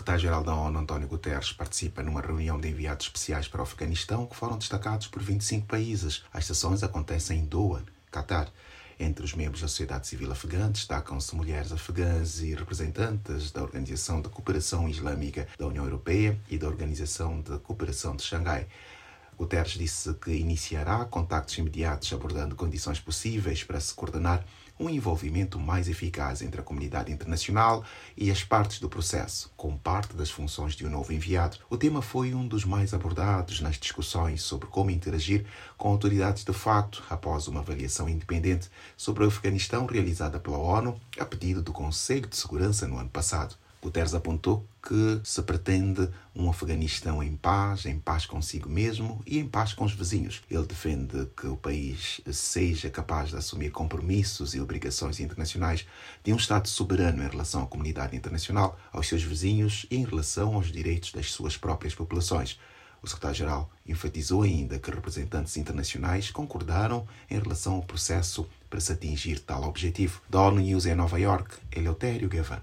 secretário-geral da ONU, António Guterres, participa numa reunião de enviados especiais para o Afeganistão que foram destacados por 25 países. As sessões acontecem em Doha, Qatar. Entre os membros da sociedade civil afegã destacam-se mulheres afegãs e representantes da Organização de Cooperação Islâmica da União Europeia e da Organização de Cooperação de Xangai. Guterres disse que iniciará contactos imediatos abordando condições possíveis para se coordenar um envolvimento mais eficaz entre a comunidade internacional e as partes do processo, como parte das funções de um novo enviado. O tema foi um dos mais abordados nas discussões sobre como interagir com autoridades de facto após uma avaliação independente sobre o Afeganistão realizada pela ONU a pedido do Conselho de Segurança no ano passado. Guterres apontou que se pretende um Afeganistão em paz, em paz consigo mesmo e em paz com os vizinhos. Ele defende que o país seja capaz de assumir compromissos e obrigações internacionais de um Estado soberano em relação à comunidade internacional, aos seus vizinhos e em relação aos direitos das suas próprias populações. O secretário-geral enfatizou ainda que representantes internacionais concordaram em relação ao processo para se atingir tal objetivo. Da ONU News em Nova York, Eleutério Gavan.